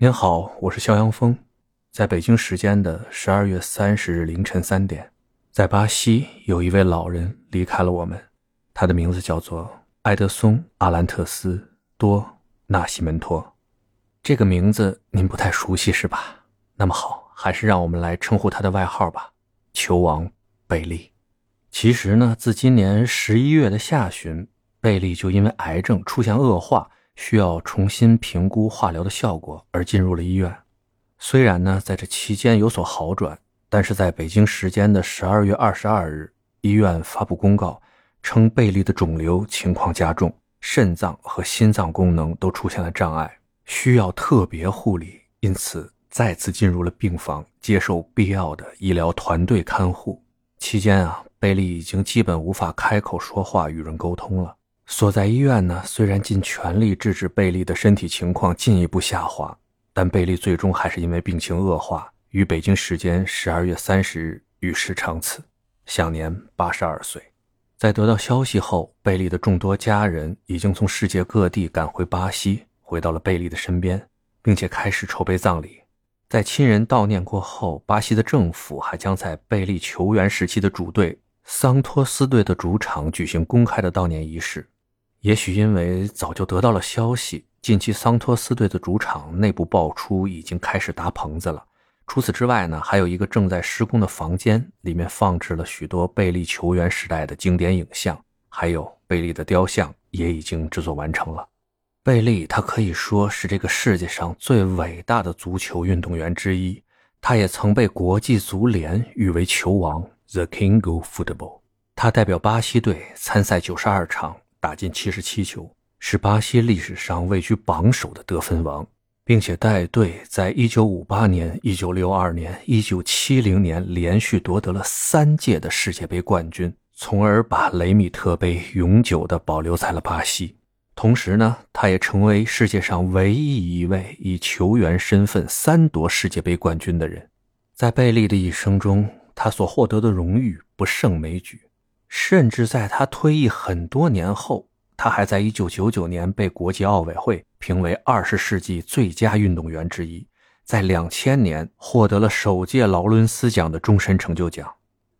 您好，我是肖阳峰，在北京时间的十二月三十日凌晨三点，在巴西有一位老人离开了我们，他的名字叫做埃德松·阿兰特斯·多纳西门托。这个名字您不太熟悉是吧？那么好，还是让我们来称呼他的外号吧——球王贝利。其实呢，自今年十一月的下旬，贝利就因为癌症出现恶化。需要重新评估化疗的效果而进入了医院。虽然呢，在这期间有所好转，但是在北京时间的十二月二十二日，医院发布公告称贝利的肿瘤情况加重，肾脏和心脏功能都出现了障碍，需要特别护理，因此再次进入了病房，接受必要的医疗团队看护。期间啊，贝利已经基本无法开口说话，与人沟通了。所在医院呢，虽然尽全力制止贝利的身体情况进一步下滑，但贝利最终还是因为病情恶化，于北京时间十二月三十日与世长辞，享年八十二岁。在得到消息后，贝利的众多家人已经从世界各地赶回巴西，回到了贝利的身边，并且开始筹备葬礼。在亲人悼念过后，巴西的政府还将在贝利球员时期的主队桑托斯队的主场举行公开的悼念仪式。也许因为早就得到了消息，近期桑托斯队的主场内部爆出已经开始搭棚子了。除此之外呢，还有一个正在施工的房间，里面放置了许多贝利球员时代的经典影像，还有贝利的雕像也已经制作完成了。贝利他可以说是这个世界上最伟大的足球运动员之一，他也曾被国际足联誉为球王 （The King of Football）。他代表巴西队参赛九十二场。打进七十七球，是巴西历史上位居榜首的得分王，并且带队在一九五八年、一九六二年、一九七零年连续夺得了三届的世界杯冠军，从而把雷米特杯永久的保留在了巴西。同时呢，他也成为世界上唯一一位以球员身份三夺世界杯冠军的人。在贝利的一生中，他所获得的荣誉不胜枚举。甚至在他退役很多年后，他还在1999年被国际奥委会评为20世纪最佳运动员之一，在2000年获得了首届劳伦斯奖的终身成就奖，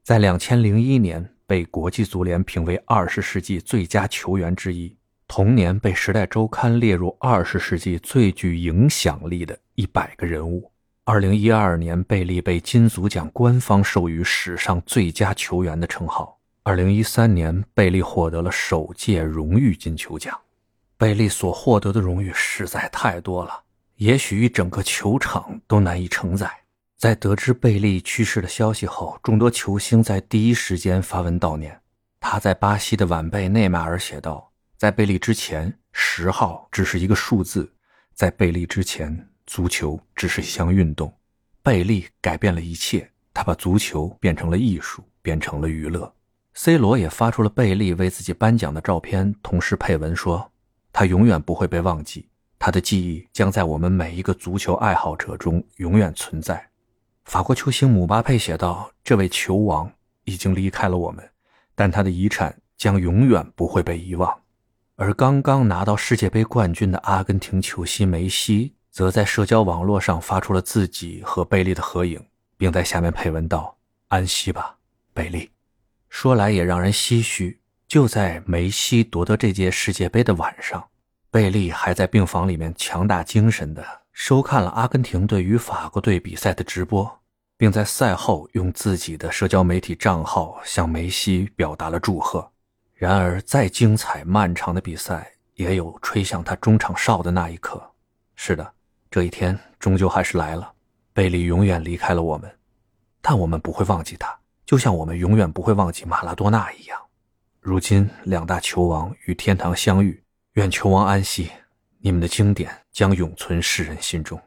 在2001年被国际足联评为20世纪最佳球员之一，同年被《时代周刊》列入20世纪最具影响力的一百个人物。2012年，贝利被金足奖官方授予史上最佳球员的称号。二零一三年，贝利获得了首届荣誉金球奖。贝利所获得的荣誉实在太多了，也许一整个球场都难以承载。在得知贝利去世的消息后，众多球星在第一时间发文悼念。他在巴西的晚辈内马尔写道：“在贝利之前，十号只是一个数字；在贝利之前，足球只是一项运动。贝利改变了一切，他把足球变成了艺术，变成了娱乐。” C 罗也发出了贝利为自己颁奖的照片，同时配文说：“他永远不会被忘记，他的记忆将在我们每一个足球爱好者中永远存在。”法国球星姆巴佩写道：“这位球王已经离开了我们，但他的遗产将永远不会被遗忘。”而刚刚拿到世界杯冠军的阿根廷球星梅西，则在社交网络上发出了自己和贝利的合影，并在下面配文道：“安息吧，贝利。”说来也让人唏嘘，就在梅西夺得这届世界杯的晚上，贝利还在病房里面强大精神的收看了阿根廷队与法国队比赛的直播，并在赛后用自己的社交媒体账号向梅西表达了祝贺。然而，再精彩漫长的比赛，也有吹响他中场哨的那一刻。是的，这一天终究还是来了，贝利永远离开了我们，但我们不会忘记他。就像我们永远不会忘记马拉多纳一样，如今两大球王与天堂相遇，愿球王安息，你们的经典将永存世人心中。